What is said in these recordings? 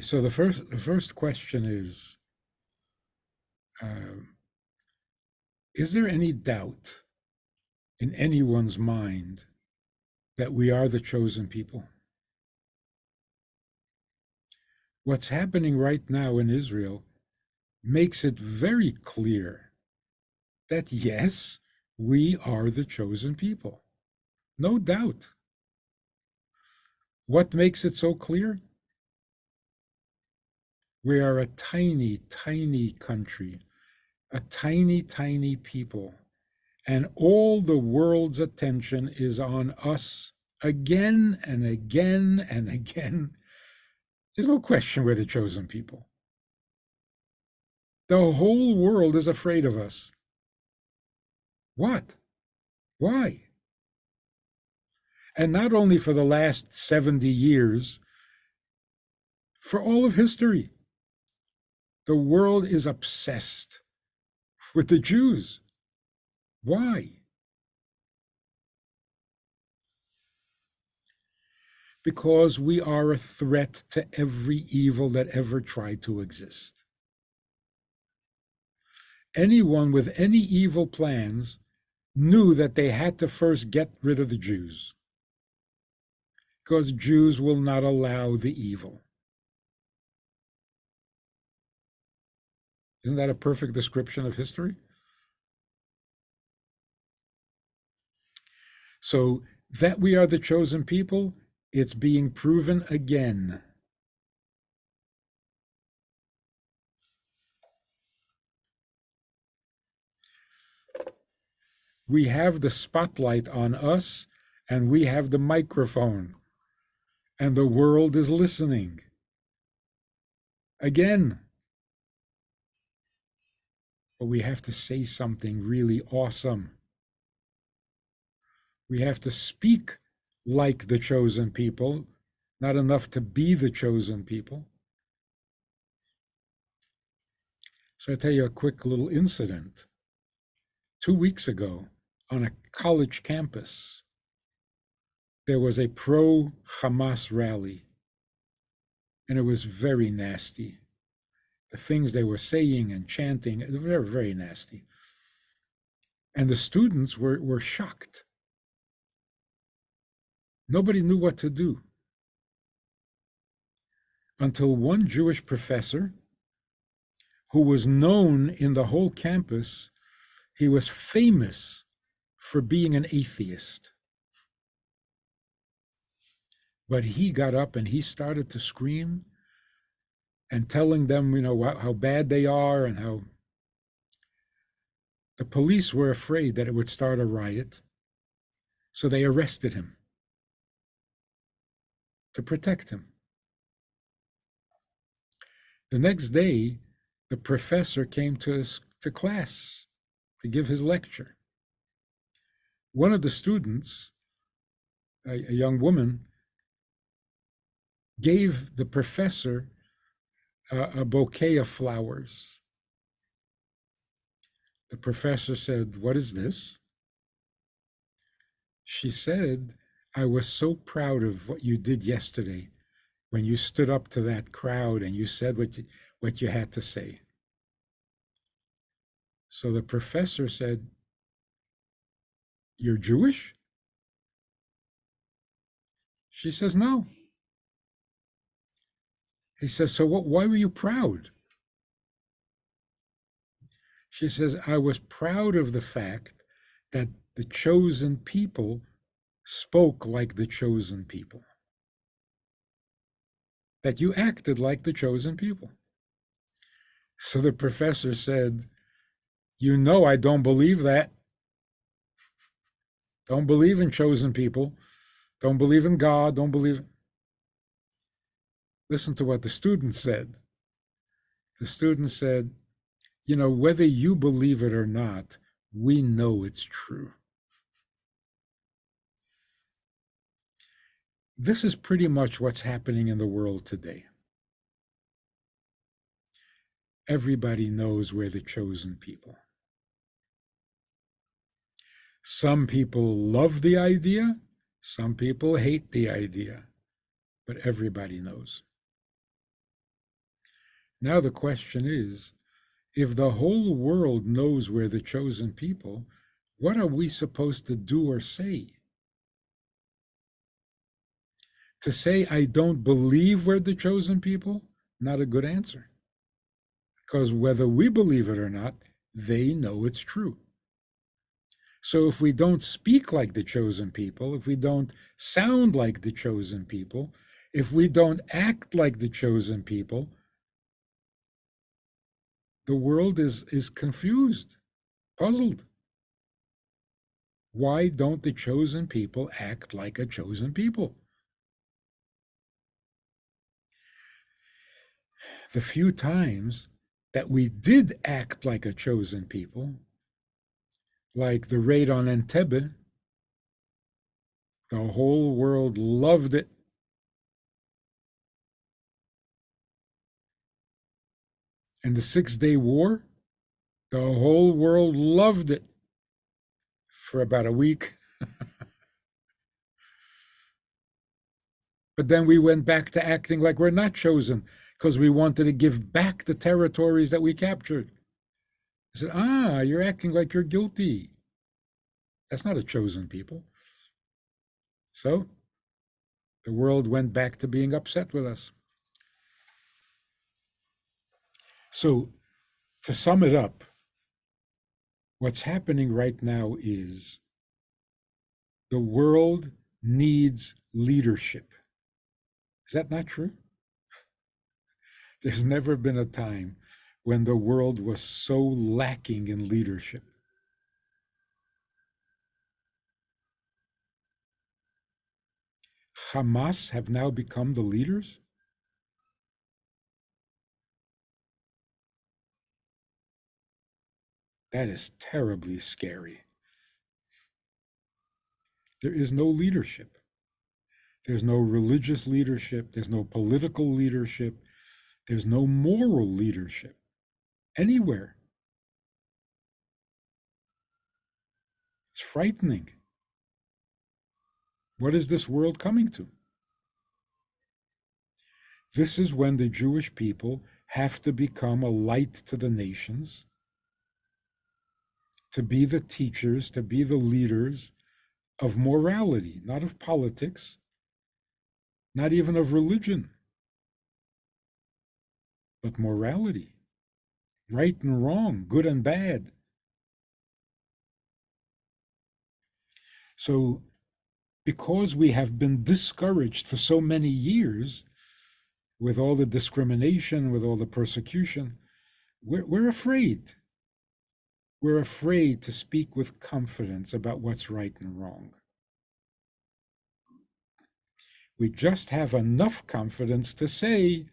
So the first the first question is uh, Is there any doubt in anyone's mind that we are the chosen people? What's happening right now in Israel makes it very clear that yes, we are the chosen people. No doubt. What makes it so clear? We are a tiny, tiny country, a tiny, tiny people, and all the world's attention is on us again and again and again. There's no question we're the chosen people. The whole world is afraid of us. What? Why? And not only for the last 70 years, for all of history. The world is obsessed with the Jews. Why? Because we are a threat to every evil that ever tried to exist. Anyone with any evil plans knew that they had to first get rid of the Jews. Because Jews will not allow the evil. Isn't that a perfect description of history? So, that we are the chosen people, it's being proven again. We have the spotlight on us, and we have the microphone, and the world is listening. Again, but we have to say something really awesome. We have to speak like the chosen people, not enough to be the chosen people. So I tell you a quick little incident. Two weeks ago, on a college campus, there was a pro Hamas rally, and it was very nasty things they were saying and chanting. They were very nasty. And the students were, were shocked. Nobody knew what to do. Until one Jewish professor, who was known in the whole campus, he was famous for being an atheist. But he got up and he started to scream and telling them, you know, how bad they are and how the police were afraid that it would start a riot. So they arrested him to protect him. The next day, the professor came to, his, to class to give his lecture. One of the students, a, a young woman, gave the professor a, bouquet of flowers. The professor said, What is this? She said, I was so proud of what you did yesterday when you stood up to that crowd and you said what you, what you had to say. So the professor said, You're Jewish? She says, No. He says, So what, why were you proud? She says, I was proud of the fact that the chosen people spoke like the chosen people, that you acted like the chosen people. So the professor said, You know, I don't believe that. Don't believe in chosen people. Don't believe in God. Don't believe. Listen to what the student said. The student said, You know, whether you believe it or not, we know it's true. This is pretty much what's happening in the world today. Everybody knows we're the chosen people. Some people love the idea, some people hate the idea, but everybody knows. Now the question is if the whole world knows we're the chosen people, what are we supposed to do or say? To say, I don't believe we're the chosen people, not a good answer. Because whether we believe it or not, they know it's true. So if we don't speak like the chosen people, if we don't sound like the chosen people, if we don't act like the chosen people, the world is, is confused, puzzled. Why don't the chosen people act like a chosen people? The few times that we did act like a chosen people, like the raid on Entebbe, the whole world loved it. And the Six Day War, the whole world loved it for about a week. but then we went back to acting like we're not chosen because we wanted to give back the territories that we captured. I said, Ah, you're acting like you're guilty. That's not a chosen people. So the world went back to being upset with us. So, to sum it up, what's happening right now is the world needs leadership. Is that not true? There's never been a time when the world was so lacking in leadership. Hamas have now become the leaders? That is terribly scary. There is no leadership. There's no religious leadership. There's no political leadership. There's no moral leadership anywhere. It's frightening. What is this world coming to? This is when the Jewish people have to become a light to the nations to be the teachers, to be the leaders of morality, not of politics, not even of religion, but morality, right and wrong, good and bad. So, because we have been discouraged for so many years with all the discrimination, with all the persecution, we're, we're afraid. We're afraid to speak with confidence about what's right and wrong. We just have enough confidence to say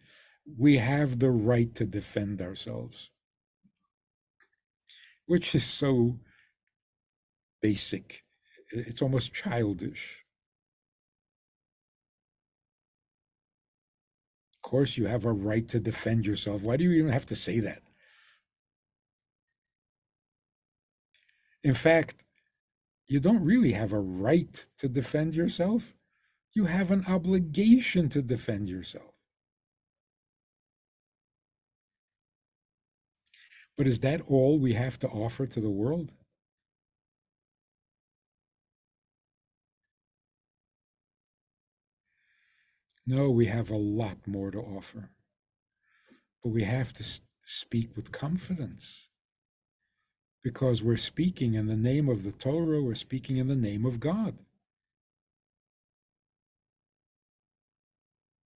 we have the right to defend ourselves, which is so basic. It's almost childish. Of course, you have a right to defend yourself. Why do you even have to say that? In fact, you don't really have a right to defend yourself. You have an obligation to defend yourself. But is that all we have to offer to the world? No, we have a lot more to offer. But we have to speak with confidence because we're speaking in the name of the Torah, we're speaking in the name of God.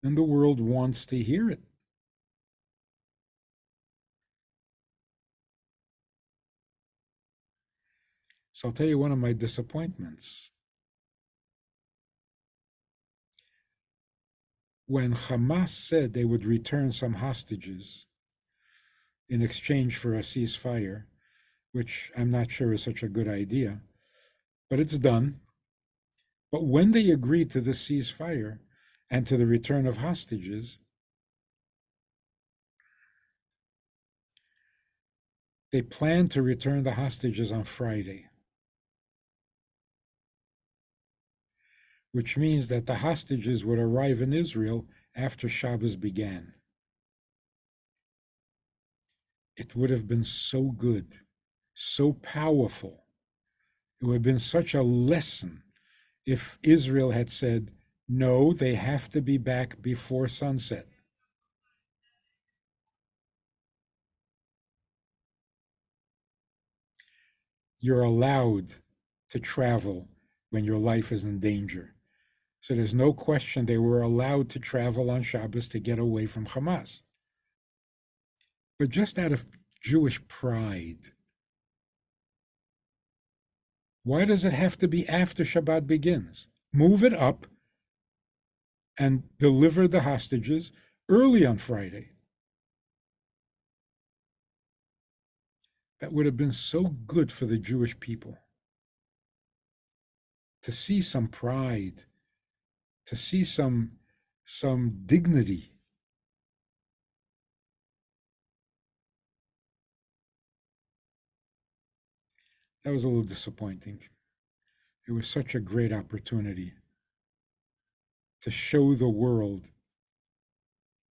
And the world wants to hear it. So I'll tell you one of my disappointments. When Hamas said they would return some hostages in exchange for a ceasefire, which I'm not sure is such a good idea, but it's done. But when they agreed to the ceasefire and to the return of hostages, they planned to return the hostages on Friday, which means that the hostages would arrive in Israel after Shabbos began. it would have been so good, so powerful. It would have been such a lesson if Israel had said, no, they have to be back before sunset. You're allowed to travel when your life is in danger. So there's no question they were allowed to travel on Shabbos to get away from Hamas. But just out of Jewish pride, why does it have to be after Shabbat begins? Move it up and deliver the hostages early on Friday. That would have been so good for the Jewish people to see some pride, to see some, some dignity. That was a little disappointing. It was such a great opportunity to show the world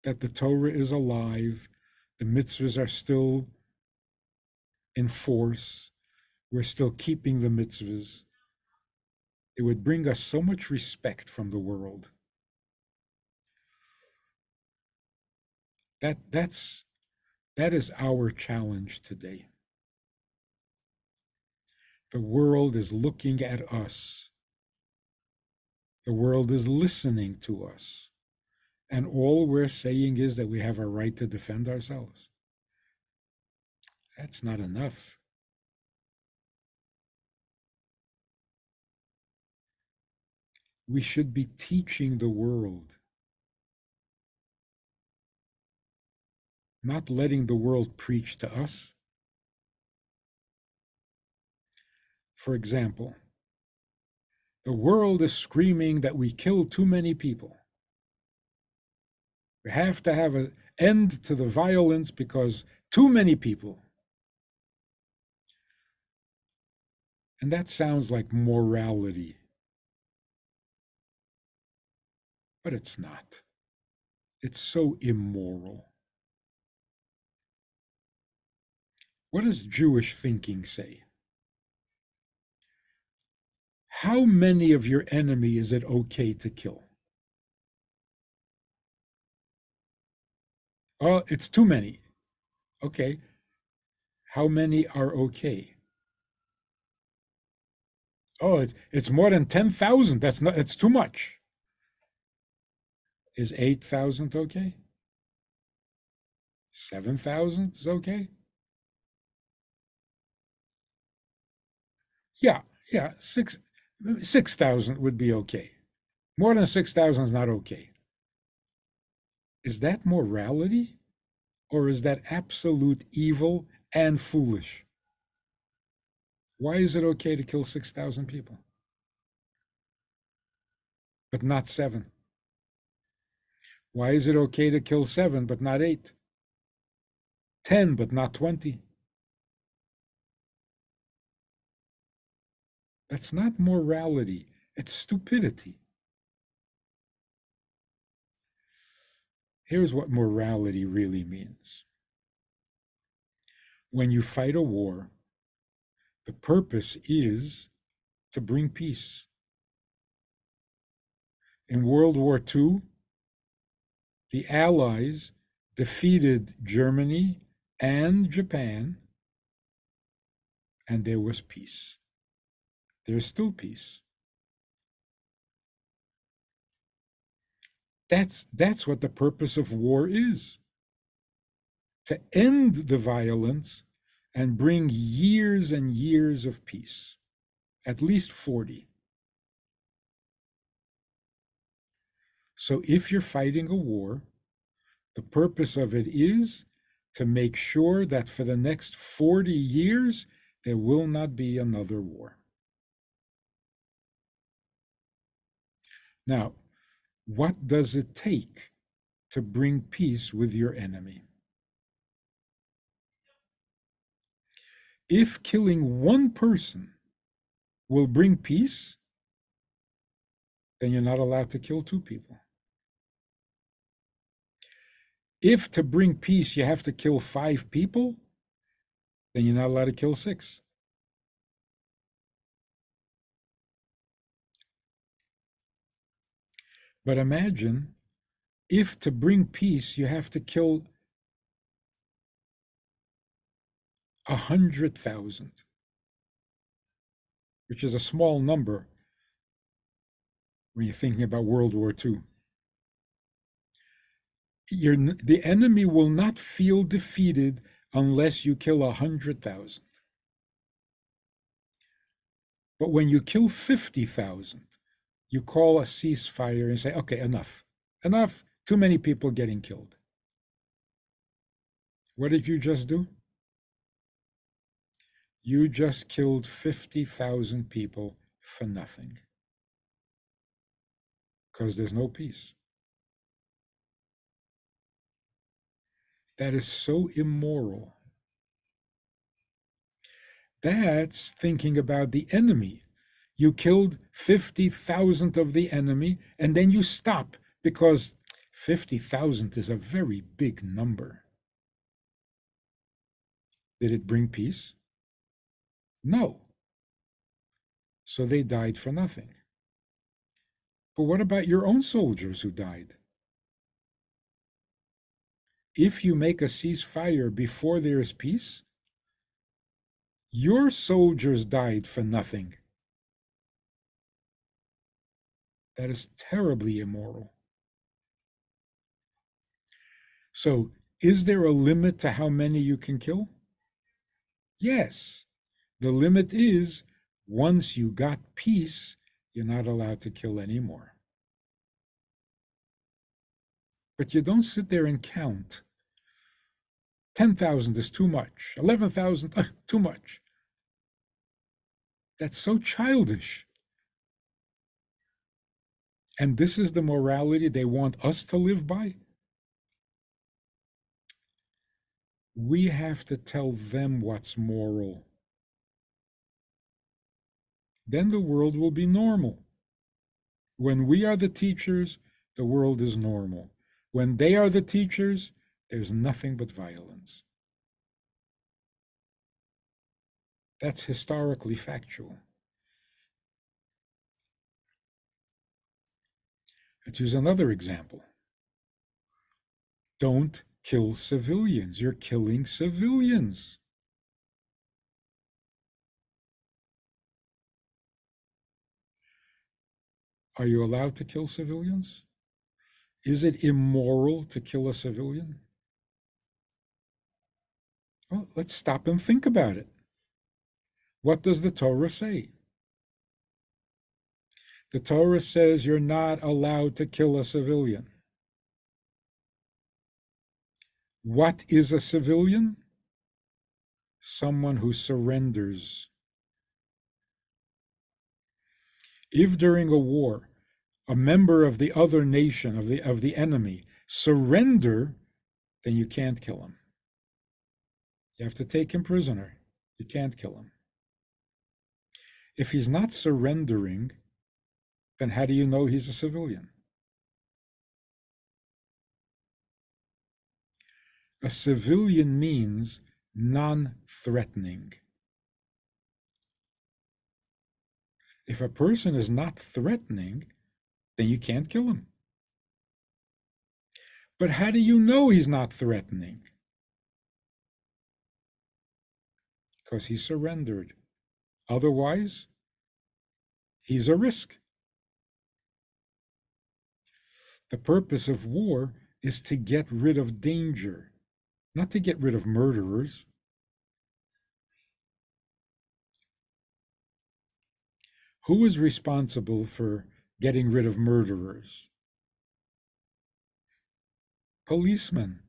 that the Torah is alive, the mitzvahs are still in force, we're still keeping the mitzvahs. It would bring us so much respect from the world. That, that's, that is our challenge today. The world is looking at us the world is listening to us. And all we're saying is that we have a right to defend ourselves. That's not enough. We should be teaching the world, not letting the world preach to us. For example, the world is screaming that we kill too many people. We have to have an end to the violence because too many people. And that sounds like morality. But it's not. It's so immoral. What does Jewish thinking say? How many of your enemy is it okay to kill? Oh, it's too many. Okay. How many are okay? Oh, it's, it's more than 10,000. That's not, it's too much. Is 8,000 okay? 7,000 is okay? Yeah, yeah, six, 6,000 would be okay. More than 6,000 is not okay. Is that morality? Or is that absolute evil and foolish? Why is it okay to kill 6,000 people? But not seven? Why is it okay to kill seven but not eight? 10 but not 20? That's not morality, it's stupidity. Here's what morality really means when you fight a war, the purpose is to bring peace. In World War II, the Allies defeated Germany and Japan, and there was peace there's still peace. That's, that's what the purpose of war is to end the violence and bring years and years of peace, at least 40. So if you're fighting a war, the purpose of it is to make sure that for the next 40 years, there will not be another war. Now, what does it take to bring peace with your enemy? If killing one person will bring peace, then you're not allowed to kill two people. If to bring peace you have to kill five people, then you're not allowed to kill six. But imagine if to bring peace you have to kill a hundred thousand, which is a small number when you're thinking about World War II. You're, the enemy will not feel defeated unless you kill a hundred thousand. But when you kill 50,000, you call a ceasefire and say, okay, enough, enough, too many people getting killed. What did you just do? You just killed 50,000 people for nothing because there's no peace. That is so immoral. That's thinking about the enemy. You killed 50,000 of the enemy, and then you stop because 50,000 is a very big number. Did it bring peace? No. So they died for nothing. But what about your own soldiers who died? If you make a ceasefire before there is peace, your soldiers died for nothing. That is terribly immoral. So, is there a limit to how many you can kill? Yes. The limit is once you got peace, you're not allowed to kill anymore. But you don't sit there and count. 10,000 is too much. 11,000, uh, too much. That's so childish. And this is the morality they want us to live by? We have to tell them what's moral. Then the world will be normal. When we are the teachers, the world is normal. When they are the teachers, there's nothing but violence. That's historically factual. Use another example. Don't kill civilians. You're killing civilians. Are you allowed to kill civilians? Is it immoral to kill a civilian? Well, let's stop and think about it. What does the Torah say? The Torah says you're not allowed to kill a civilian. What is a civilian? Someone who surrenders. If during a war, a member of the other nation, of the, of the enemy, surrender, then you can't kill him. You have to take him prisoner. You can't kill him. If he's not surrendering, then how do you know he's a civilian? A civilian means non threatening. If a person is not threatening, then you can't kill him. But how do you know he's not threatening? Because he surrendered. Otherwise, he's a risk. The purpose of war is to get rid of danger, not to get rid of murderers. Who is responsible for getting rid of murderers? Policemen.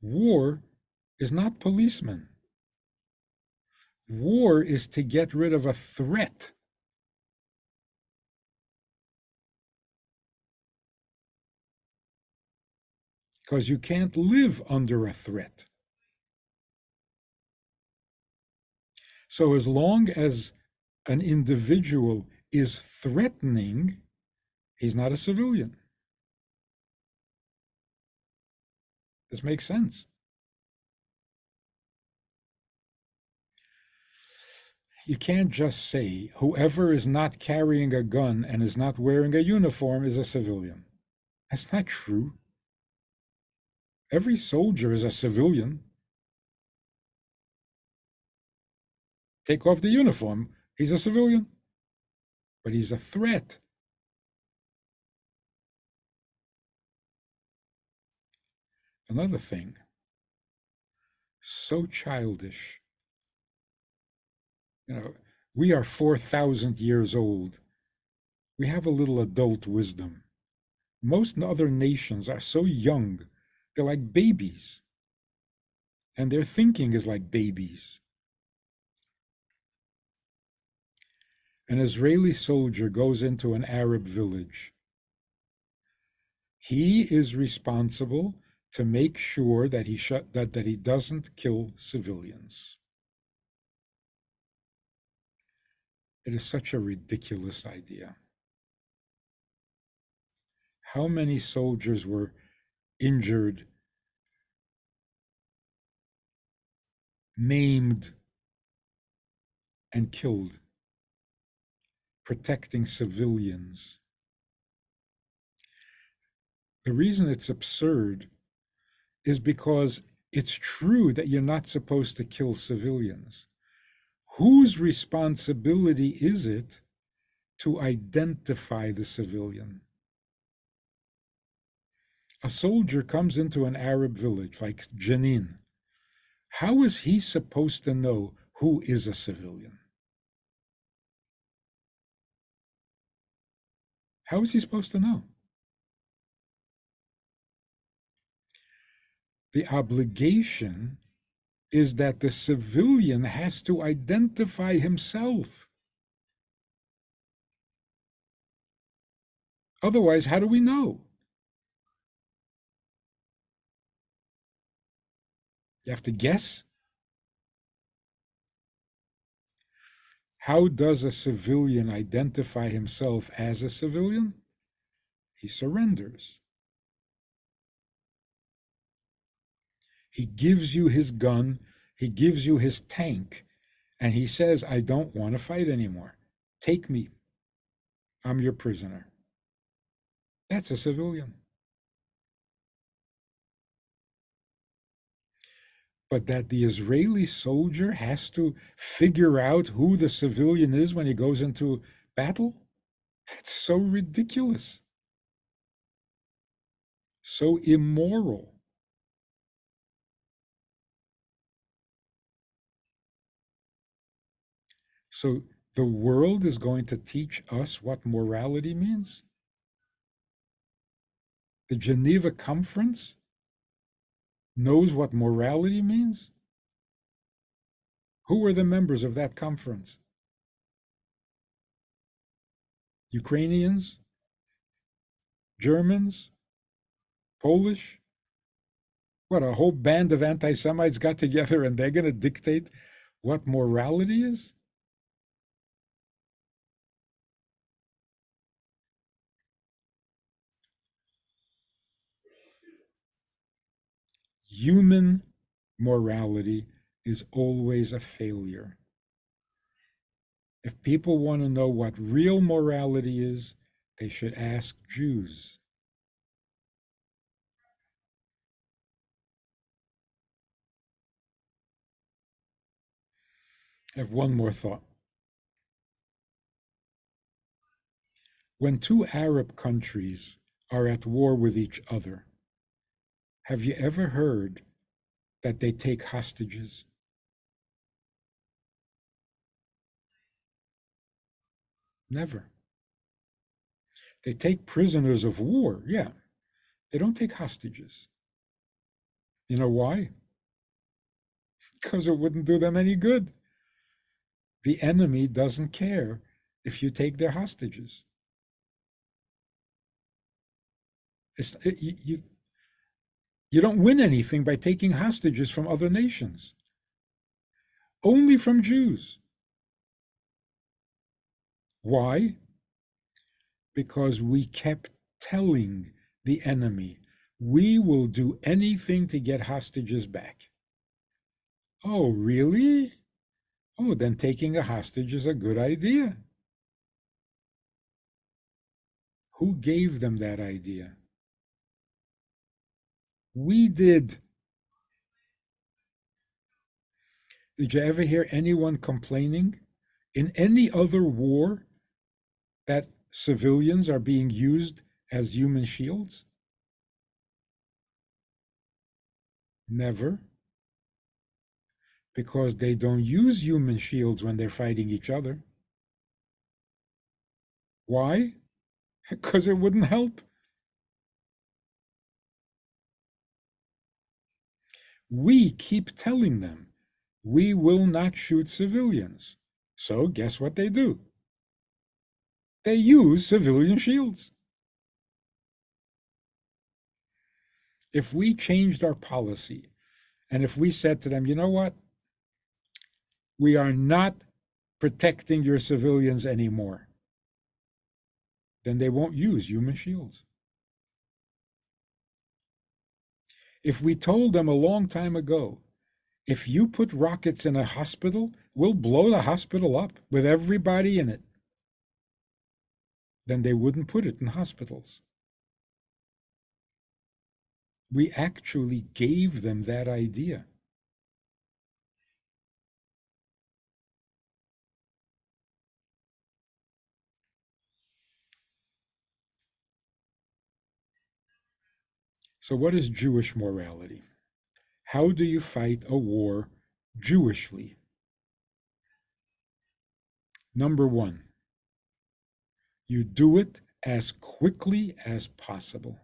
War is not policemen. War is to get rid of a threat. because you can't live under a threat. So, as long as an individual is threatening, he's not a civilian. This makes sense. You can't just say whoever is not carrying a gun and is not wearing a uniform is a civilian. That's not true. Every soldier is a civilian. Take off the uniform, he's a civilian, but he's a threat. Another thing, so childish. You know, we are 4,000 years old. We have a little adult wisdom. Most other nations are so young, they're like babies. And their thinking is like babies. An Israeli soldier goes into an Arab village. He is responsible to make sure that he shut, that, that he doesn't kill civilians. It is such a ridiculous idea. How many soldiers were injured, maimed, and killed, protecting civilians? The reason it's absurd is because it's true that you're not supposed to kill civilians. Whose responsibility is it to identify the civilian? A soldier comes into an Arab village like Jenin. How is he supposed to know who is a civilian? How is he supposed to know? the obligation is that the civilian has to identify himself. Otherwise, how do we know? You have to guess. How does a civilian identify himself as a civilian? He surrenders. He gives you his gun, he gives you his tank, and he says, I don't want to fight anymore. Take me. I'm your prisoner. That's a civilian. But that the Israeli soldier has to figure out who the civilian is when he goes into battle? That's so ridiculous. So immoral. So the world is going to teach us what morality means? The Geneva Conference knows what morality means? Who were the members of that conference? Ukrainians? Germans? Polish? What, a whole band of anti Semites got together and they're going to dictate what morality is? Human morality is always a failure. If people want to know what real morality is, they should ask Jews. I have one more thought. When two Arab countries are at war with each other, have you ever heard that they take hostages? Never. They take prisoners of war, yeah. They don't take hostages. You know why? Because it wouldn't do them any good. The enemy doesn't care if you take their hostages. It's, it, you, you, you don't win anything by taking hostages from other nations, only from Jews. Why? Because we kept telling the enemy, we will do anything to get hostages back. Oh, really? Oh, then taking a hostage is a good idea. Who gave them that idea? We did. Did you ever hear anyone complaining in any other war that civilians are being used as human shields? Never. Because they don't use human shields when they're fighting each other. Why? Because it wouldn't help. We keep telling them we will not shoot civilians. So, guess what they do? They use civilian shields. If we changed our policy and if we said to them, you know what? We are not protecting your civilians anymore, then they won't use human shields. If we told them a long time ago, if you put rockets in a hospital, we'll blow the hospital up with everybody in it, then they wouldn't put it in hospitals. We actually gave them that idea. So, what is Jewish morality? How do you fight a war Jewishly? Number one, you do it as quickly as possible.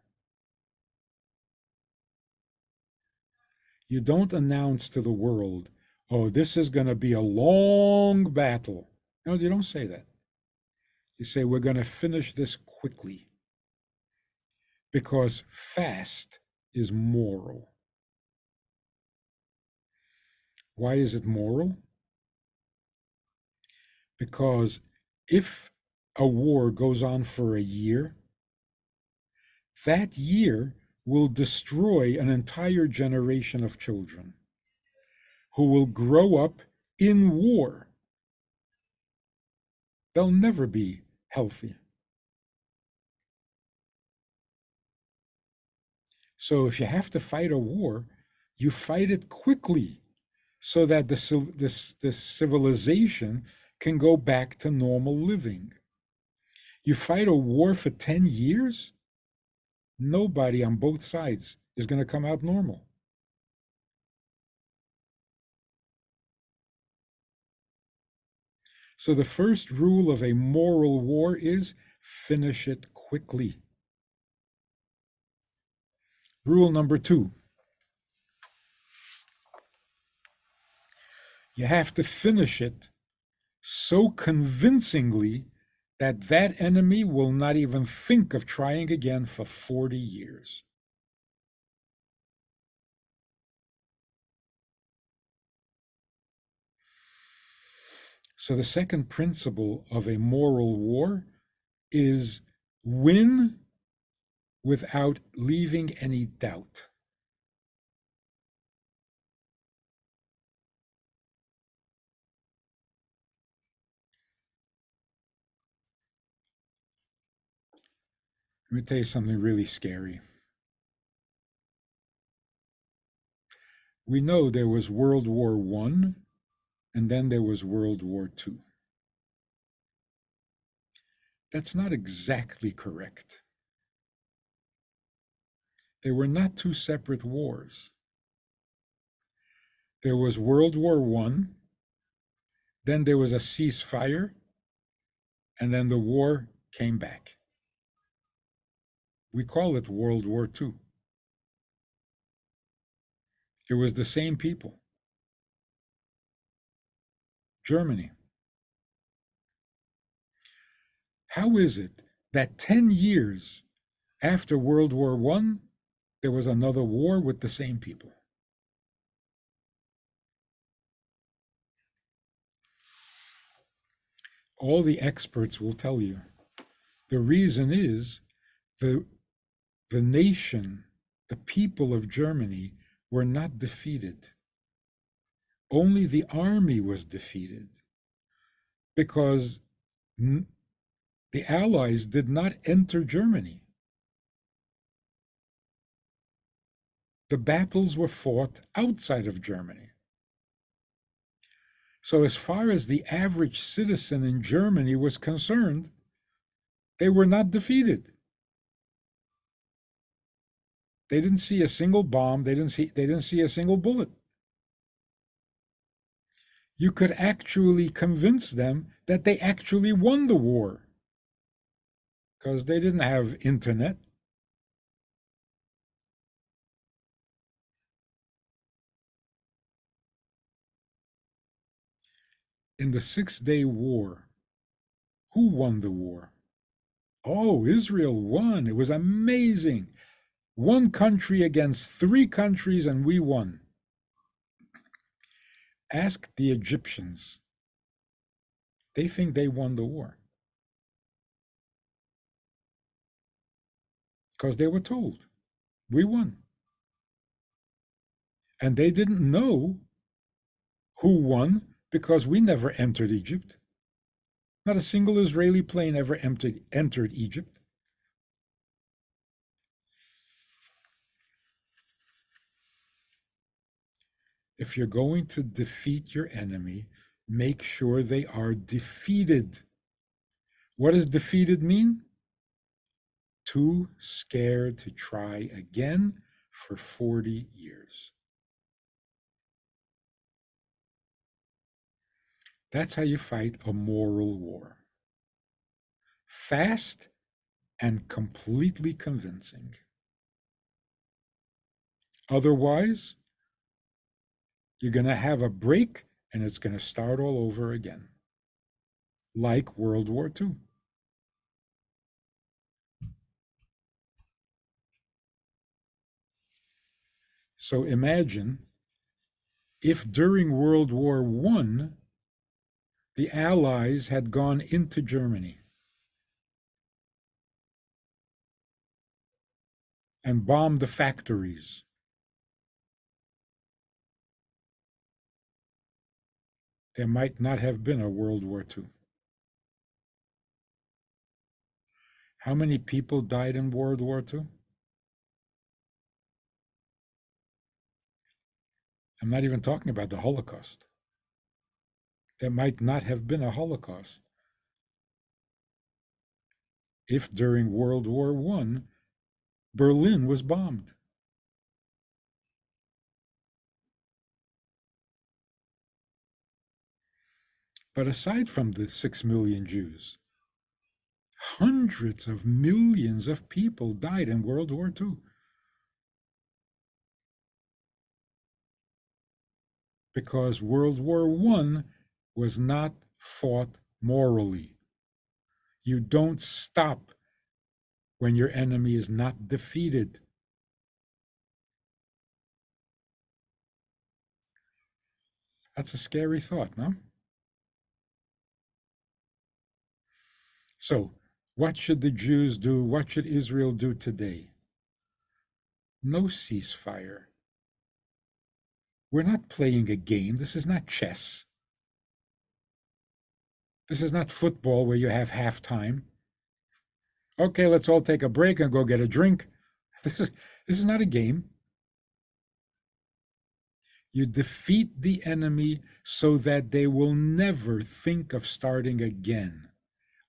You don't announce to the world, oh, this is going to be a long battle. No, you don't say that. You say, we're going to finish this quickly because fast is moral. Why is it moral? Because if a war goes on for a year, that year will destroy an entire generation of children who will grow up in war. They'll never be healthy. So if you have to fight a war, you fight it quickly so that the, this civilization can go back to normal living. You fight a war for 10 years, nobody on both sides is going to come out normal. So the first rule of a moral war is finish it quickly. Rule number two you have to finish it so convincingly that that enemy will not even think of trying again for 40 years. So, the second principle of a moral war is win without leaving any doubt. Let me tell you something really scary. We know there was World War One, and then there was World War Two. That's not exactly correct. They were not two separate wars. There was World War One, then there was a ceasefire, and then the war came back. We call it World War II. It was the same people. Germany. How is it that 10 years after World War I, there was another war with the same people. All the experts will tell you the reason is the, the nation, the people of Germany were not defeated. only the army was defeated because the Allies did not enter Germany. The battles were fought outside of Germany. So, as far as the average citizen in Germany was concerned, they were not defeated. They didn't see a single bomb, they didn't see, they didn't see a single bullet. You could actually convince them that they actually won the war because they didn't have internet. In the Six Day War, who won the war? Oh, Israel won. It was amazing. One country against three countries, and we won. Ask the Egyptians. They think they won the war. Because they were told, we won. And they didn't know who won because we never entered Egypt. Not a single Israeli plane ever entered, entered Egypt. If you're going to defeat your enemy, make sure they are defeated. What does defeated mean? Too scared to try again for 40 years. That's how you fight a moral war. Fast and completely convincing. Otherwise, you're going to have a break and it's going to start all over again, like World War II. So imagine if during World War I the Allies had gone into Germany and bombed the factories. There might not have been a World War II. How many people died in World War II? I'm not even talking about the Holocaust. There might not have been a Holocaust if during World War I Berlin was bombed. But aside from the six million Jews, hundreds of millions of people died in World War II. Because World War I was not fought morally. You don't stop when your enemy is not defeated. That's a scary thought, no? So, what should the Jews do? What should Israel do today? No ceasefire. We're not playing a game. This is not chess. This is not football where you have halftime. Okay, let's all take a break and go get a drink. This is, this is not a game. You defeat the enemy so that they will never think of starting again.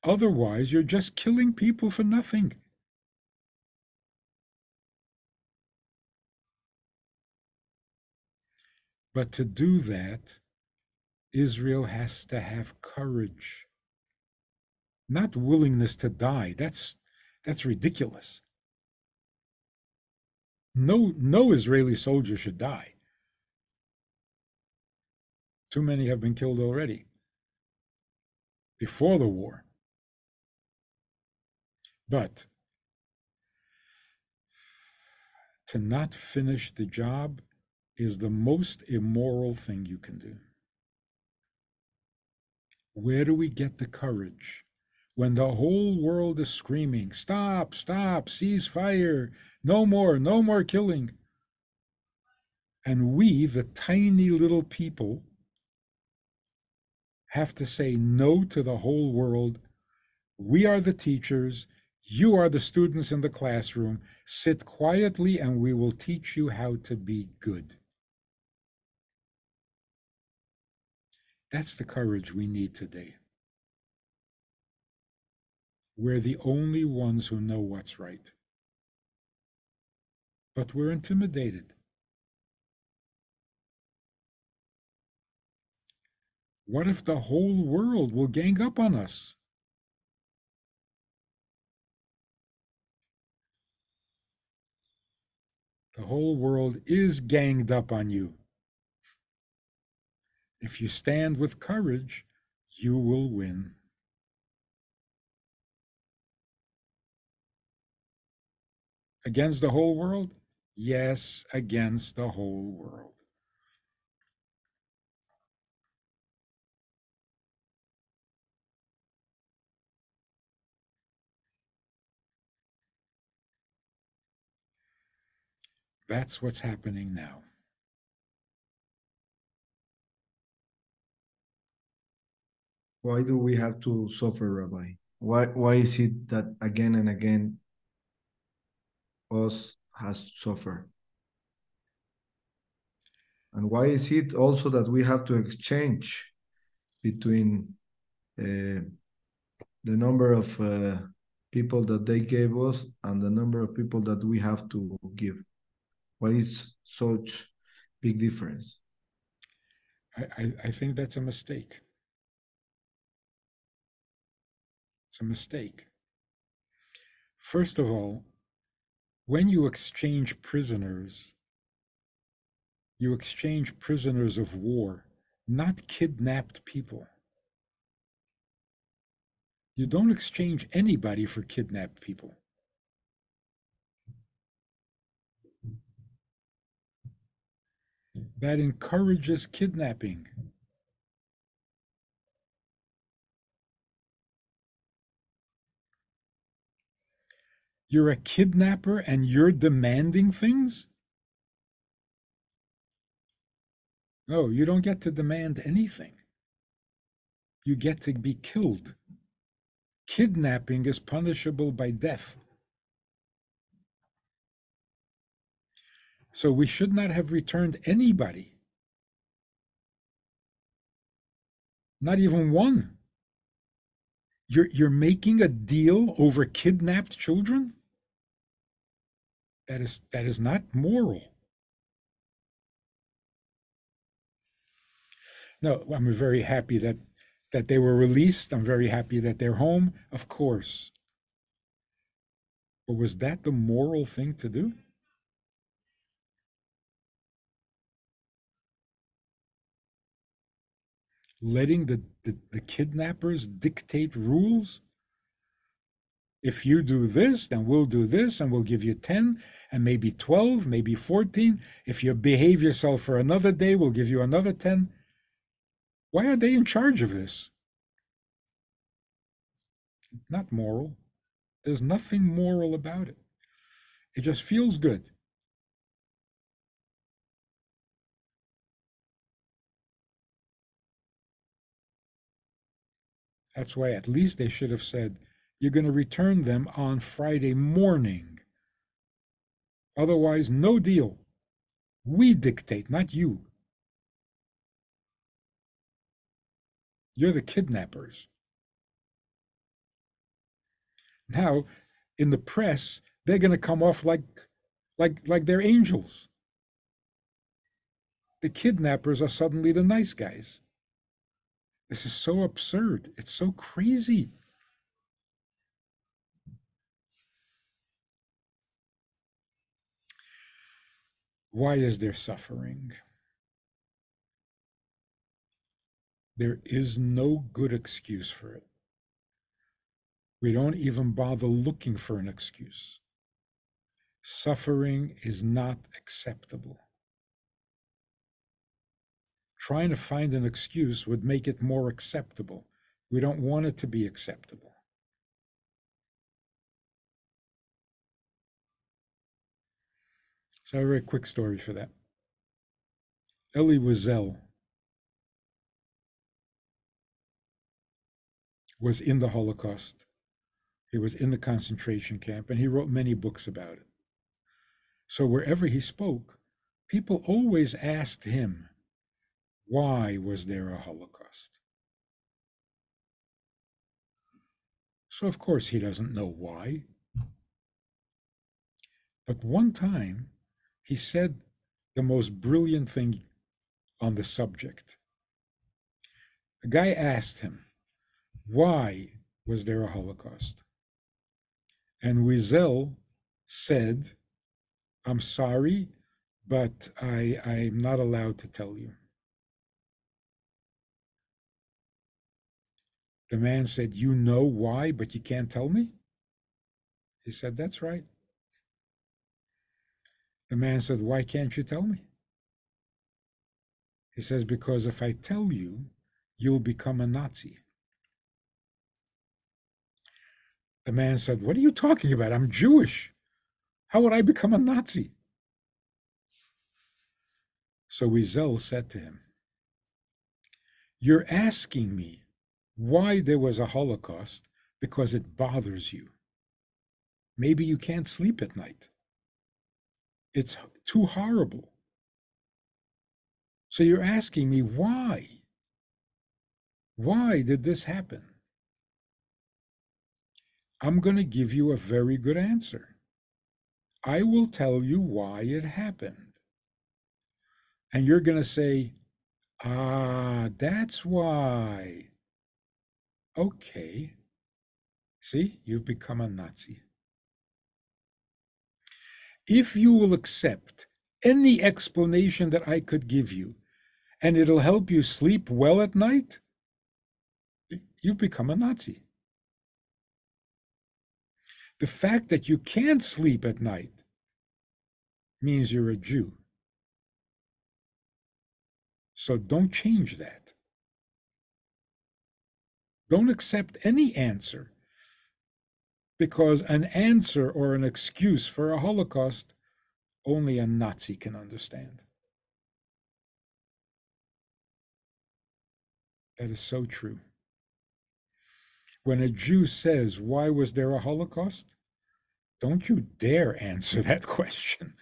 Otherwise, you're just killing people for nothing. But to do that, Israel has to have courage, not willingness to die. That's that's ridiculous. No, no Israeli soldier should die. Too many have been killed already before the war. But to not finish the job is the most immoral thing you can do. Where do we get the courage when the whole world is screaming, stop, stop, cease fire, no more, no more killing? And we, the tiny little people, have to say no to the whole world. We are the teachers. You are the students in the classroom. Sit quietly and we will teach you how to be good. That's the courage we need today. We're the only ones who know what's right. But we're intimidated. What if the whole world will gang up on us? The whole world is ganged up on you. If you stand with courage, you will win. Against the whole world? Yes, against the whole world. That's what's happening now. Why do we have to suffer, Rabbi? Why why is it that again and again us has to suffer? And why is it also that we have to exchange between uh, the number of uh, people that they gave us and the number of people that we have to give? What is such big difference? I, I, I think that's a mistake. A mistake. First of all, when you exchange prisoners, you exchange prisoners of war, not kidnapped people. You don't exchange anybody for kidnapped people. that encourages kidnapping. You're a kidnapper and you're demanding things? No, you don't get to demand anything. You get to be killed. Kidnapping is punishable by death. So we should not have returned anybody. Not even one. You're, you're making a deal over kidnapped children? That is, that is not moral. No, I'm very happy that, that they were released. I'm very happy that they're home, of course. But was that the moral thing to do? letting the, the, the, kidnappers dictate rules? If you do this, then we'll do this and we'll give you 10 and maybe 12, maybe 14. If you behave yourself for another day, we'll give you another 10. Why are they in charge of this? Not moral. There's nothing moral about it. It just feels good. That's why at least they should have said, you're going to return them on Friday morning. Otherwise, no deal. We dictate, not you. You're the kidnappers. Now, in the press, they're going to come off like, like, like they're angels. The kidnappers are suddenly the nice guys. This is so absurd. It's so crazy. Why is there suffering? There is no good excuse for it. We don't even bother looking for an excuse. Suffering is not acceptable trying to find an excuse would make it more acceptable. We don't want it to be acceptable. So, a very quick story for that. Elie Wiesel was in the Holocaust. He was in the concentration camp, and he wrote many books about it. So wherever he spoke, people always asked him, why was there a Holocaust? So, of course, he doesn't know why. But one time, he said the most brilliant thing on the subject. A guy asked him, Why was there a Holocaust? And Wiesel said, I'm sorry, but I, I'm not allowed to tell you. The man said, You know why, but you can't tell me? He said, That's right. The man said, Why can't you tell me? He says, Because if I tell you, you'll become a Nazi. The man said, What are you talking about? I'm Jewish. How would I become a Nazi? So Wiesel said to him, You're asking me why there was a Holocaust because it bothers you. Maybe you can't sleep at night. It's too horrible. So you're asking me why? Why did this happen? I'm going to give you a very good answer. I will tell you why it happened. And you're going to say, ah, that's why. Okay. See, you've become a Nazi. If you will accept any explanation that I could give you, and it'll help you sleep well at night, you've become a Nazi. The fact that you can't sleep at night means you're a Jew. So don't change that. Don't accept any answer because an answer or an excuse for a Holocaust only a Nazi can understand. That is so true. When a Jew says, Why was there a Holocaust? Don't you dare answer that question.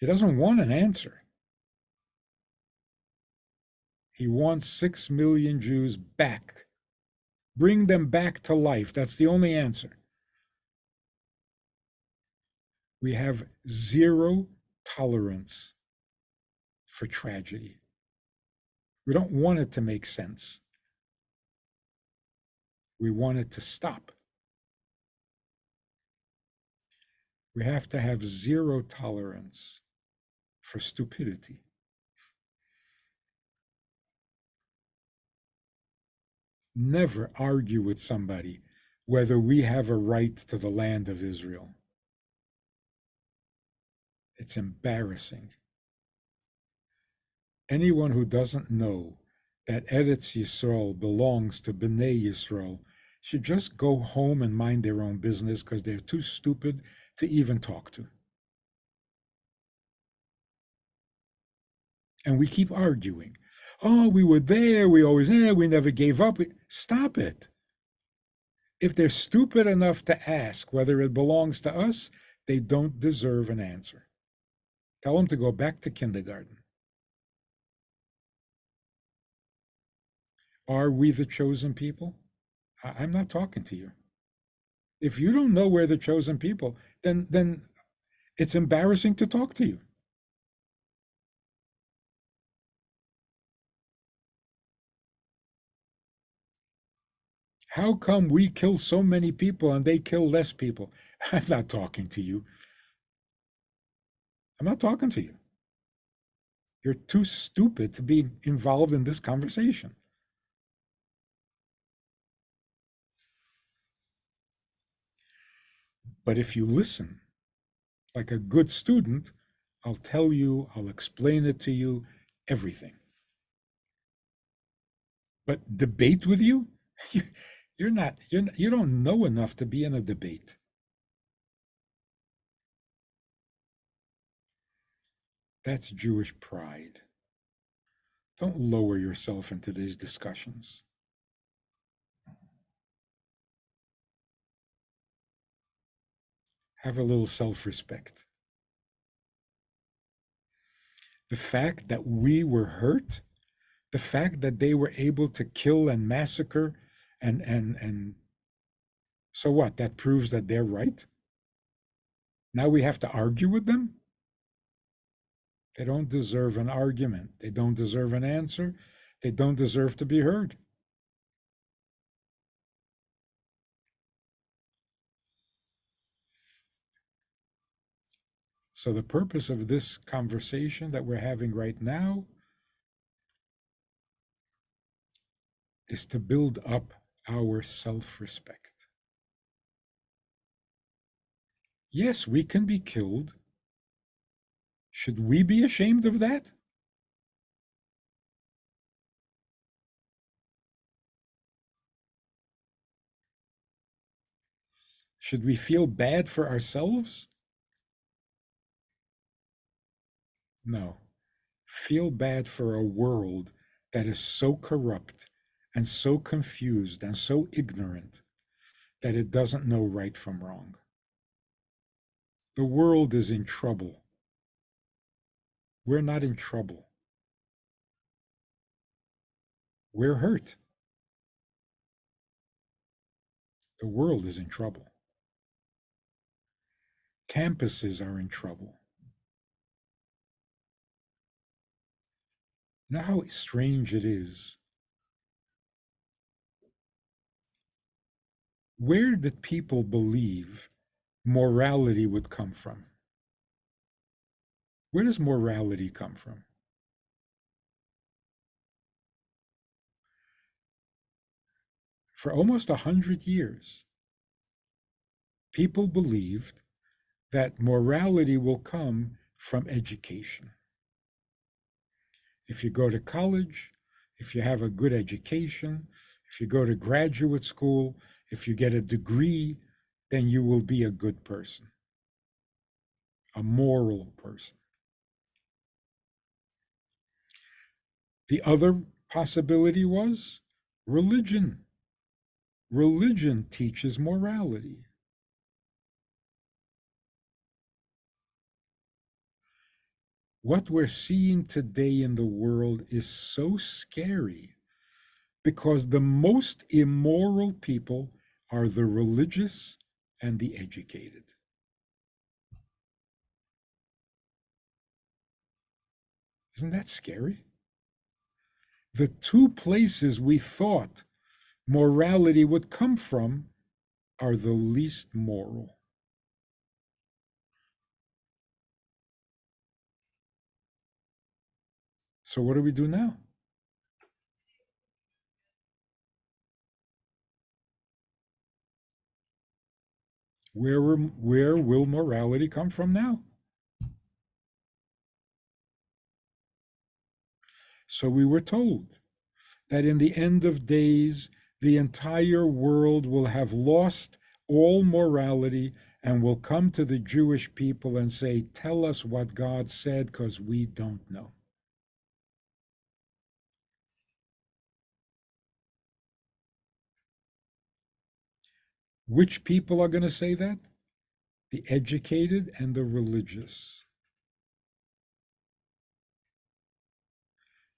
He doesn't want an answer. He wants six million Jews back. Bring them back to life. That's the only answer. We have zero tolerance for tragedy. We don't want it to make sense. We want it to stop. We have to have zero tolerance for stupidity. Never argue with somebody whether we have a right to the land of Israel. It's embarrassing. Anyone who doesn't know that Eretz Yisrael belongs to Bnei Yisrael should just go home and mind their own business because they're too stupid to even talk to. And we keep arguing. Oh, we were there, we always there, we never gave up. Stop it. If they're stupid enough to ask whether it belongs to us, they don't deserve an answer. Tell them to go back to kindergarten. Are we the chosen people? I'm not talking to you. If you don't know we're the chosen people, then then it's embarrassing to talk to you. How come we kill so many people and they kill less people? I'm not talking to you. I'm not talking to you. You're too stupid to be involved in this conversation. But if you listen like a good student, I'll tell you, I'll explain it to you, everything. But debate with you? You're not, you're, you don't know enough to be in a debate. That's Jewish pride. Don't lower yourself into these discussions. Have a little self respect. The fact that we were hurt, the fact that they were able to kill and massacre and and and so what? That proves that they're right. Now we have to argue with them? They don't deserve an argument. They don't deserve an answer. They don't deserve to be heard. So, the purpose of this conversation that we're having right now is to build up our self respect. Yes, we can be killed. Should we be ashamed of that? Should we feel bad for ourselves? No. Feel bad for a world that is so corrupt and so confused and so ignorant that it doesn't know right from wrong. The world is in trouble. We're not in trouble. We're hurt. The world is in trouble. Campuses are in trouble. You know how strange it is? Where did people believe morality would come from? Where does morality come from? For almost a hundred years, people believed that morality will come from education. If you go to college, if you have a good education, if you go to graduate school, if you get a degree, then you will be a good person, a moral person. The other possibility was religion. Religion teaches morality. what we're seeing today in the world is so scary because the most immoral people are the religious and the educated. Isn't that scary? The two places we thought morality would come from are the least moral. So what do we do now? Where, where will morality come from now? So we were told that in the end of days, the entire world will have lost all morality and will come to the Jewish people and say, Tell us what God said, because we don't know. Which people are going to say that? The educated and the religious.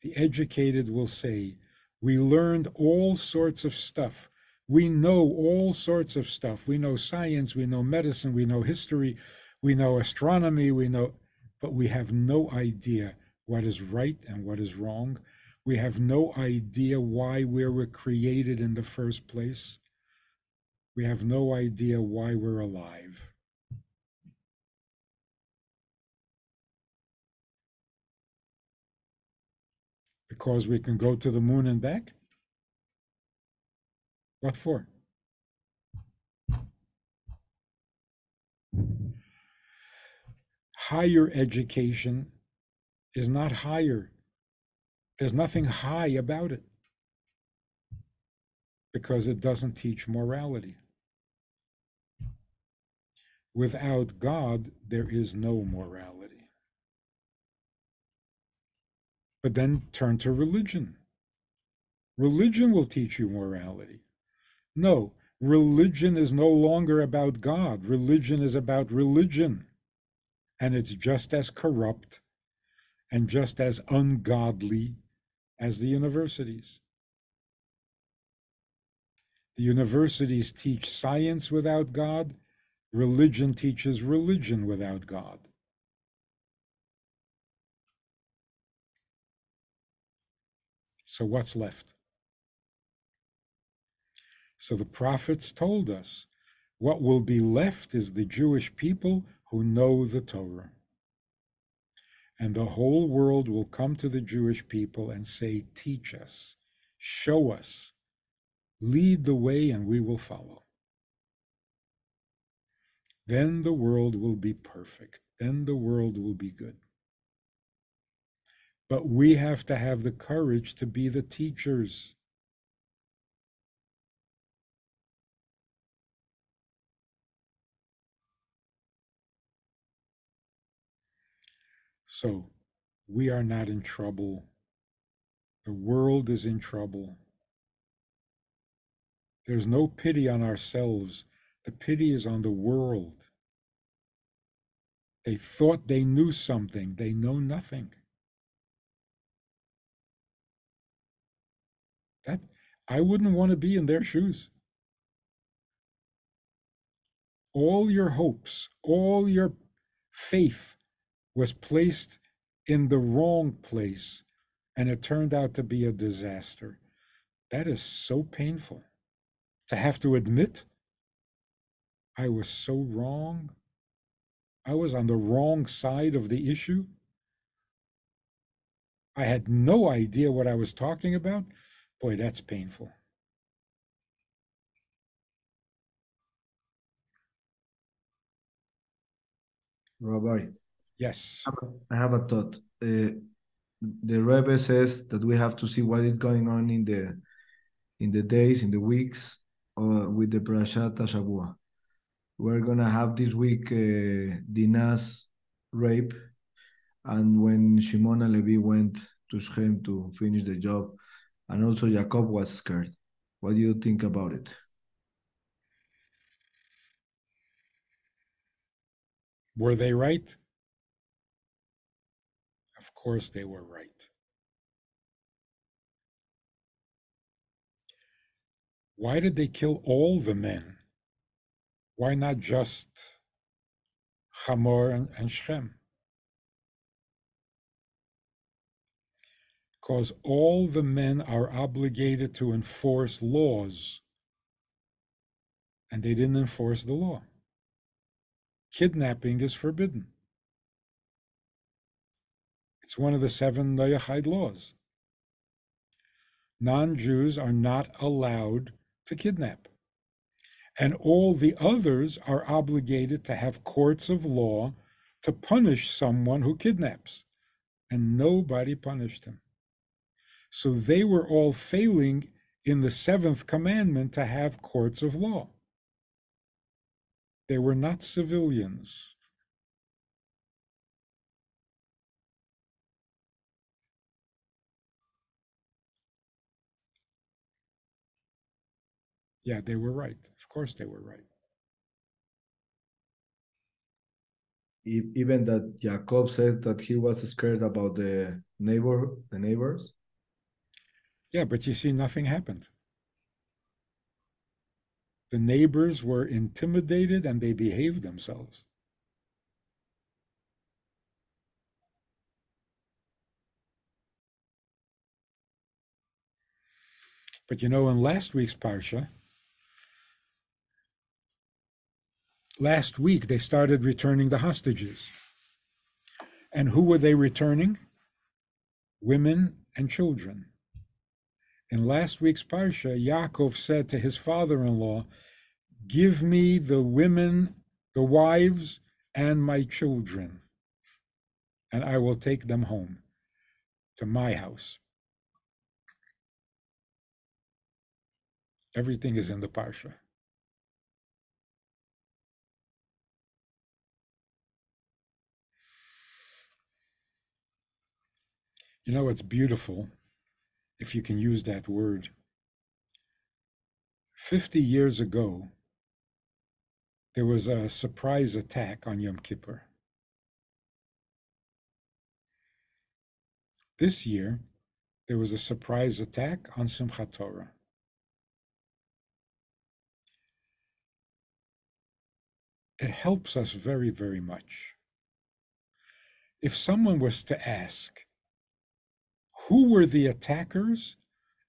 The educated will say, We learned all sorts of stuff. We know all sorts of stuff. We know science, we know medicine, we know history, we know astronomy, we know, but we have no idea what is right and what is wrong. We have no idea why we were created in the first place. We have no idea why we're alive. Because we can go to the moon and back? What for? Higher education is not higher. There's nothing high about it because it doesn't teach morality. Without God, there is no morality. But then turn to religion. Religion will teach you morality. No, religion is no longer about God. Religion is about religion. And it's just as corrupt and just as ungodly as the universities. The universities teach science without God, religion teaches religion without God. So, what's left? So, the prophets told us what will be left is the Jewish people who know the Torah. And the whole world will come to the Jewish people and say, Teach us, show us, lead the way, and we will follow. Then the world will be perfect. Then the world will be good. But we have to have the courage to be the teachers. So we are not in trouble. The world is in trouble. There's no pity on ourselves. The pity is on the world. They thought they knew something, they know nothing. That I wouldn't want to be in their shoes. All your hopes, all your faith was placed in the wrong place and it turned out to be a disaster. That is so painful to have to admit I was so wrong. I was on the wrong side of the issue. I had no idea what I was talking about. Boy, that's painful. Rabbi, Yes. I have a thought. Uh, the Rebbe says that we have to see what is going on in the in the days, in the weeks, uh, with the Parashat Shavua. We're gonna have this week uh, Dinah's rape, and when Shimon and Levi went to Shechem to finish the job, and also Jacob was scared. What do you think about it? Were they right? Of course, they were right. Why did they kill all the men? Why not just Hamor and, and Shechem? because all the men are obligated to enforce laws, and they didn't enforce the law. Kidnapping is forbidden. It's one of the seven Noachide laws. Non Jews are not allowed to kidnap. And all the others are obligated to have courts of law to punish someone who kidnaps. And nobody punished him. So they were all failing in the seventh commandment to have courts of law. They were not civilians. Yeah, they were right. Of course, they were right. Even that Jacob says that he was scared about the neighbor, the neighbors. Yeah, but you see, nothing happened. The neighbors were intimidated and they behaved themselves. But you know, in last week's Parsha, last week they started returning the hostages. And who were they returning? Women and children. In last week's Parsha, Yaakov said to his father in law, Give me the women, the wives, and my children, and I will take them home to my house. Everything is in the Parsha. You know, it's beautiful if you can use that word. 50 years ago, there was a surprise attack on Yom Kippur. This year, there was a surprise attack on Simchat Torah. It helps us very, very much. If someone was to ask, who were the attackers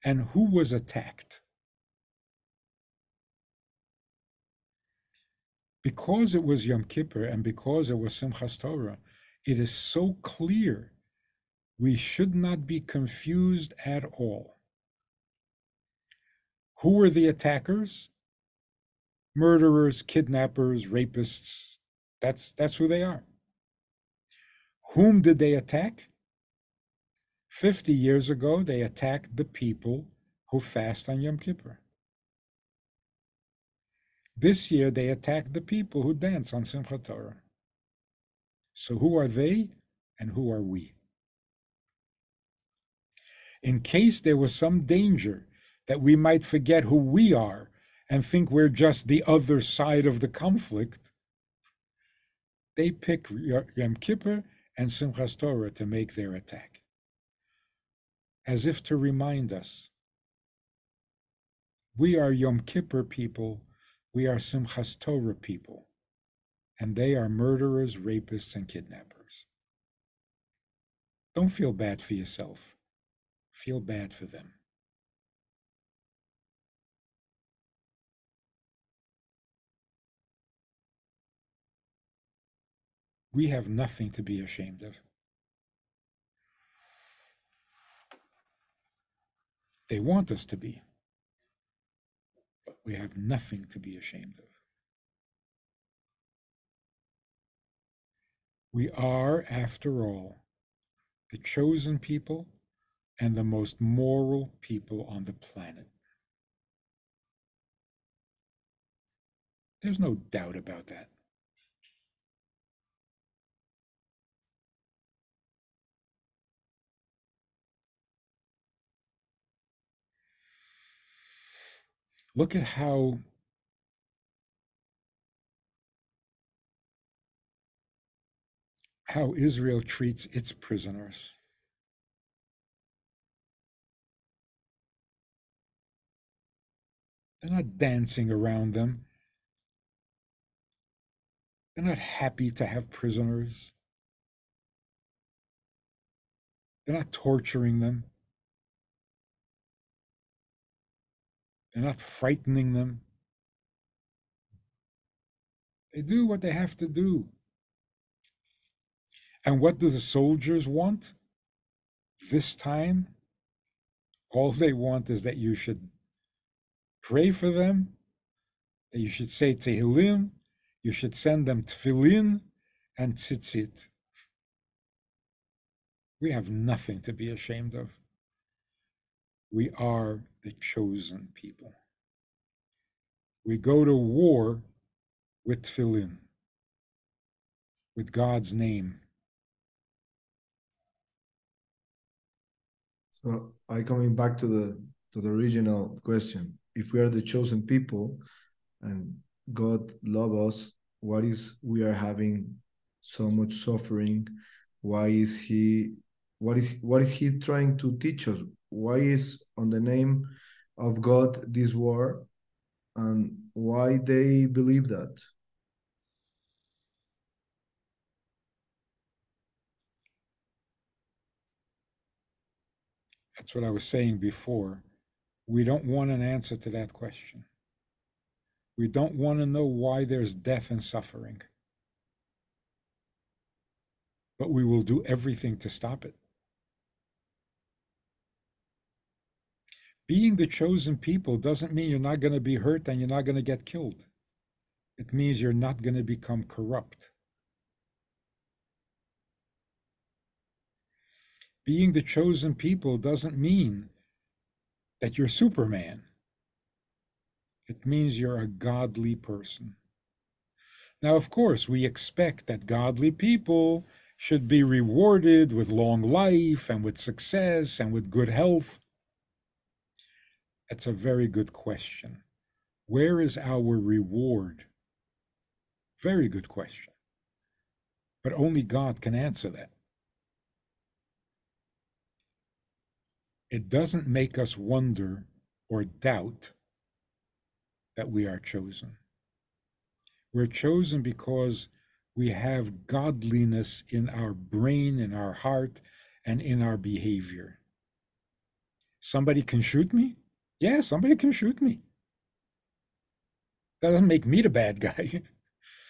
and who was attacked? Because it was Yom Kippur and because it was Simchas Torah, it is so clear we should not be confused at all. Who were the attackers? Murderers, kidnappers, rapists. That's, that's who they are. Whom did they attack? 50 years ago, they attacked the people who fast on Yom Kippur. This year, they attacked the people who dance on Simchat Torah. So, who are they and who are we? In case there was some danger that we might forget who we are and think we're just the other side of the conflict, they pick Yom Kippur and Simchas Torah to make their attack, as if to remind us we are Yom Kippur people, we are Simchas Torah people, and they are murderers, rapists, and kidnappers. Don't feel bad for yourself, feel bad for them. we have nothing to be ashamed of. They want us to be, but we have nothing to be ashamed of. We are, after all, the chosen people and the most moral people on the planet. There's no doubt about that. Look at how how Israel treats its prisoners. They're not dancing around them. They're not happy to have prisoners. They're not torturing them. They're not frightening them. They do what they have to do. And what do the soldiers want? This time, all they want is that you should pray for them, that you should say Tehillim, you should send them tefillin and tzitzit. We have nothing to be ashamed of. We are the chosen people. We go to war with tefillin, with God's name. So I coming back to the to the original question. If we are the chosen people and God love us, what is we are having so much suffering? Why is he what is what is he trying to teach us? Why is on the name of God this war and why they believe that? That's what I was saying before. We don't want an answer to that question. We don't want to know why there's death and suffering. But we will do everything to stop it. Being the chosen people doesn't mean you're not going to be hurt and you're not going to get killed. It means you're not going to become corrupt. Being the chosen people doesn't mean that you're Superman. It means you're a godly person. Now, of course, we expect that godly people should be rewarded with long life and with success and with good health. That's a very good question. Where is our reward? Very good question. But only God can answer that. It doesn't make us wonder or doubt that we are chosen. We're chosen because we have godliness in our brain, in our heart, and in our behavior. Somebody can shoot me? Yeah, somebody can shoot me. That doesn't make me the bad guy.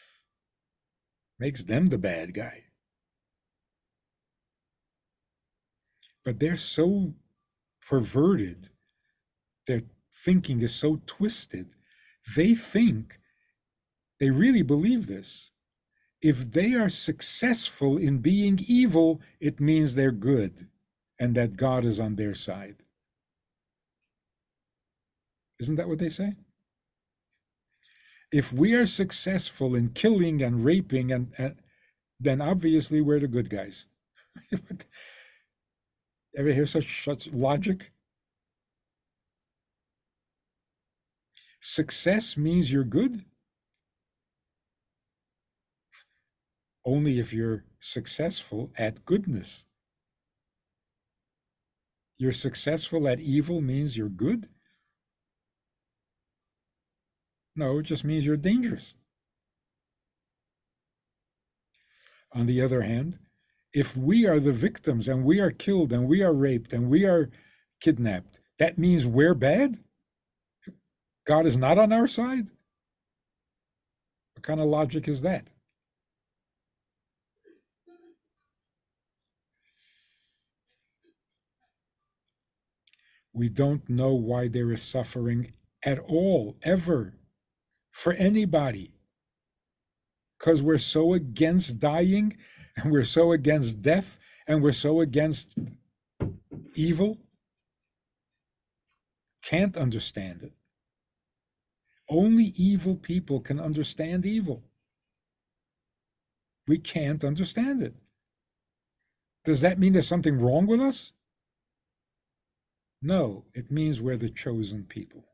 Makes them the bad guy. But they're so perverted, their thinking is so twisted. They think, they really believe this. If they are successful in being evil, it means they're good and that God is on their side. Isn't that what they say? If we are successful in killing and raping, and, and then obviously we're the good guys. Ever hear such such logic? Success means you're good only if you're successful at goodness. You're successful at evil means you're good? No, it just means you're dangerous. On the other hand, if we are the victims and we are killed and we are raped and we are kidnapped, that means we're bad? God is not on our side? What kind of logic is that? We don't know why there is suffering at all, ever for anybody because we're so against dying and we're so against death and we're so against evil. Can't understand it. Only evil people can understand evil. We can't understand it. Does that mean there's something wrong with us? No, it means we're the chosen people.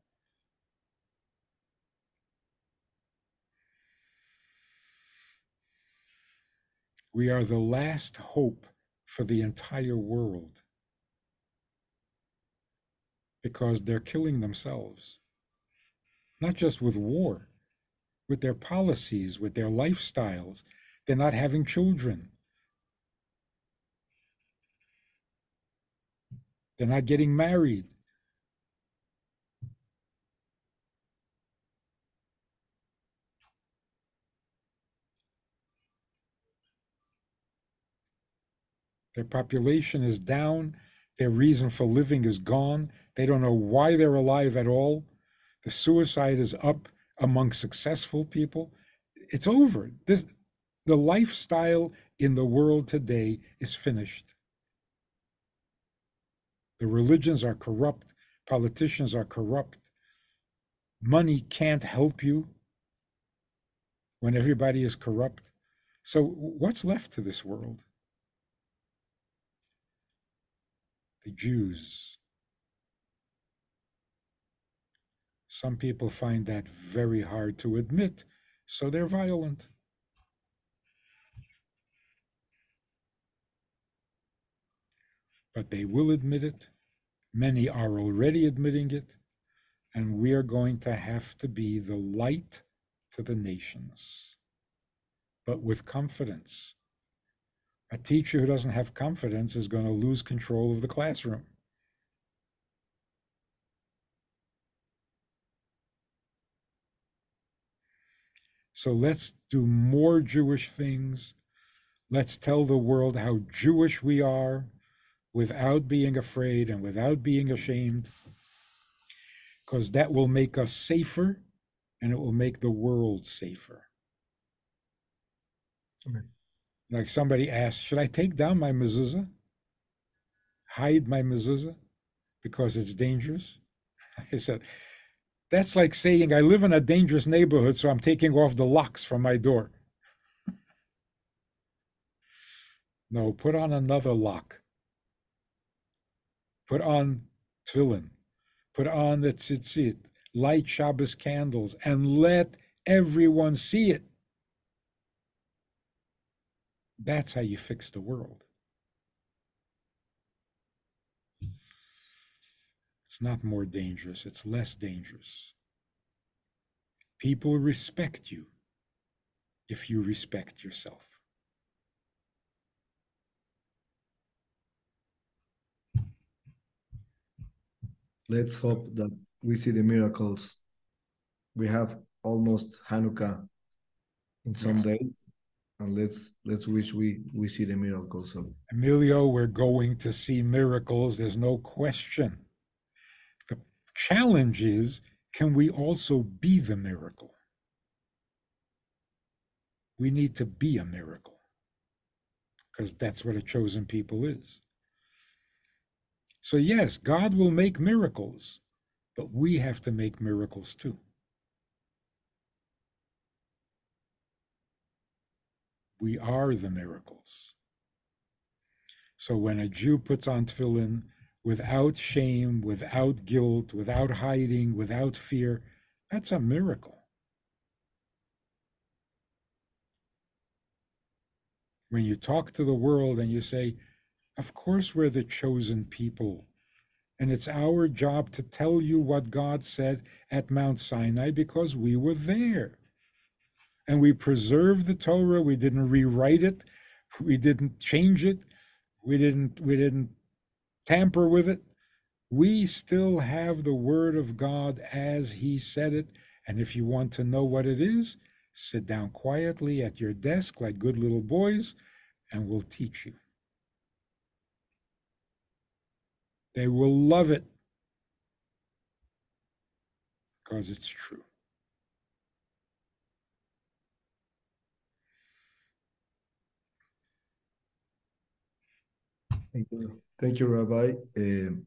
We are the last hope for the entire world because they're killing themselves, not just with war, with their policies, with their lifestyles. They're not having children. They're not getting married. Their population is down. Their reason for living is gone. They don't know why they're alive at all. The suicide is up among successful people. It's over. This, the lifestyle in the world today is finished. The religions are corrupt. Politicians are corrupt. Money can't help you when everybody is corrupt. So, what's left to this world? The Jews. Some people find that very hard to admit, so they're violent. But they will admit it. Many are already admitting it. And we are going to have to be the light to the nations, but with confidence a teacher who doesn't have confidence is going to lose control of the classroom. So let's do more Jewish things. Let's tell the world how Jewish we are without being afraid and without being ashamed, because that will make us safer and it will make the world safer. Amen. Like somebody asked, should I take down my mezuzah? Hide my mezuzah because it's dangerous? I said, that's like saying I live in a dangerous neighborhood, so I'm taking off the locks from my door. no, put on another lock. Put on tefillin. Put on the tzitzit. light Shabbos candles and let everyone see it. That's how you fix the world. It's not more dangerous, it's less dangerous. People respect you if you respect yourself. Let's hope that we see the miracles. We have almost Hanukkah in some Yeah. days, and let's let's wish we we see the miracles. So Emilio, we're going to see miracles, there's no question. The challenge is can we also be the miracle? We need to be a miracle because that's what a chosen people is. So, yes, God will make miracles, but we have to make miracles too. We are the miracles. So when a Jew puts on tefillin without shame, without guilt, without hiding, without fear, that's a miracle. When you talk to the world and you say, Of course, we're the chosen people, and it's our job to tell you what God said at Mount Sinai because we were there and we preserved the Torah. We didn't rewrite it. We didn't change it. We didn't we didn't tamper with it. We still have the word of God as he said it. And if you want to know what it is, sit down quietly at your desk like good little boys and we'll teach you. They will love it because it's true. Thank you, thank you, Rabbi. Um,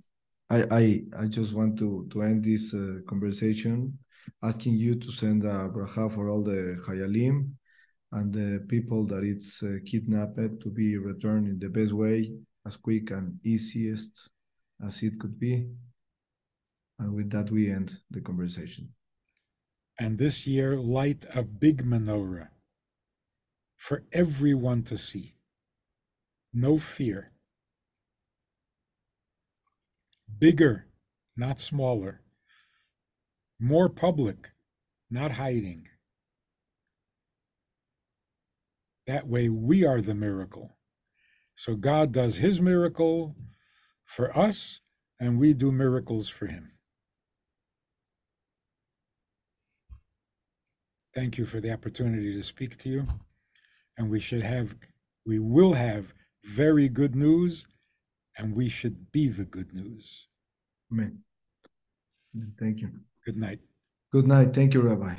I I I just want to to end this uh, conversation asking you to send a bracha for all the Hayalim and the people that it's uh, kidnapped to be returned in the best way, as quick and easiest as it could be. And with that, we end the conversation. And this year, light a big menorah for everyone to see. No fear. Bigger, not smaller. More public, not hiding. That way, we are the miracle. So God does his miracle for us, and we do miracles for him. Thank you for the opportunity to speak to you. And we should have, we will have very good news, and we should be the good news. Amen. Thank you. Good night. Good night. Thank you, Rabbi.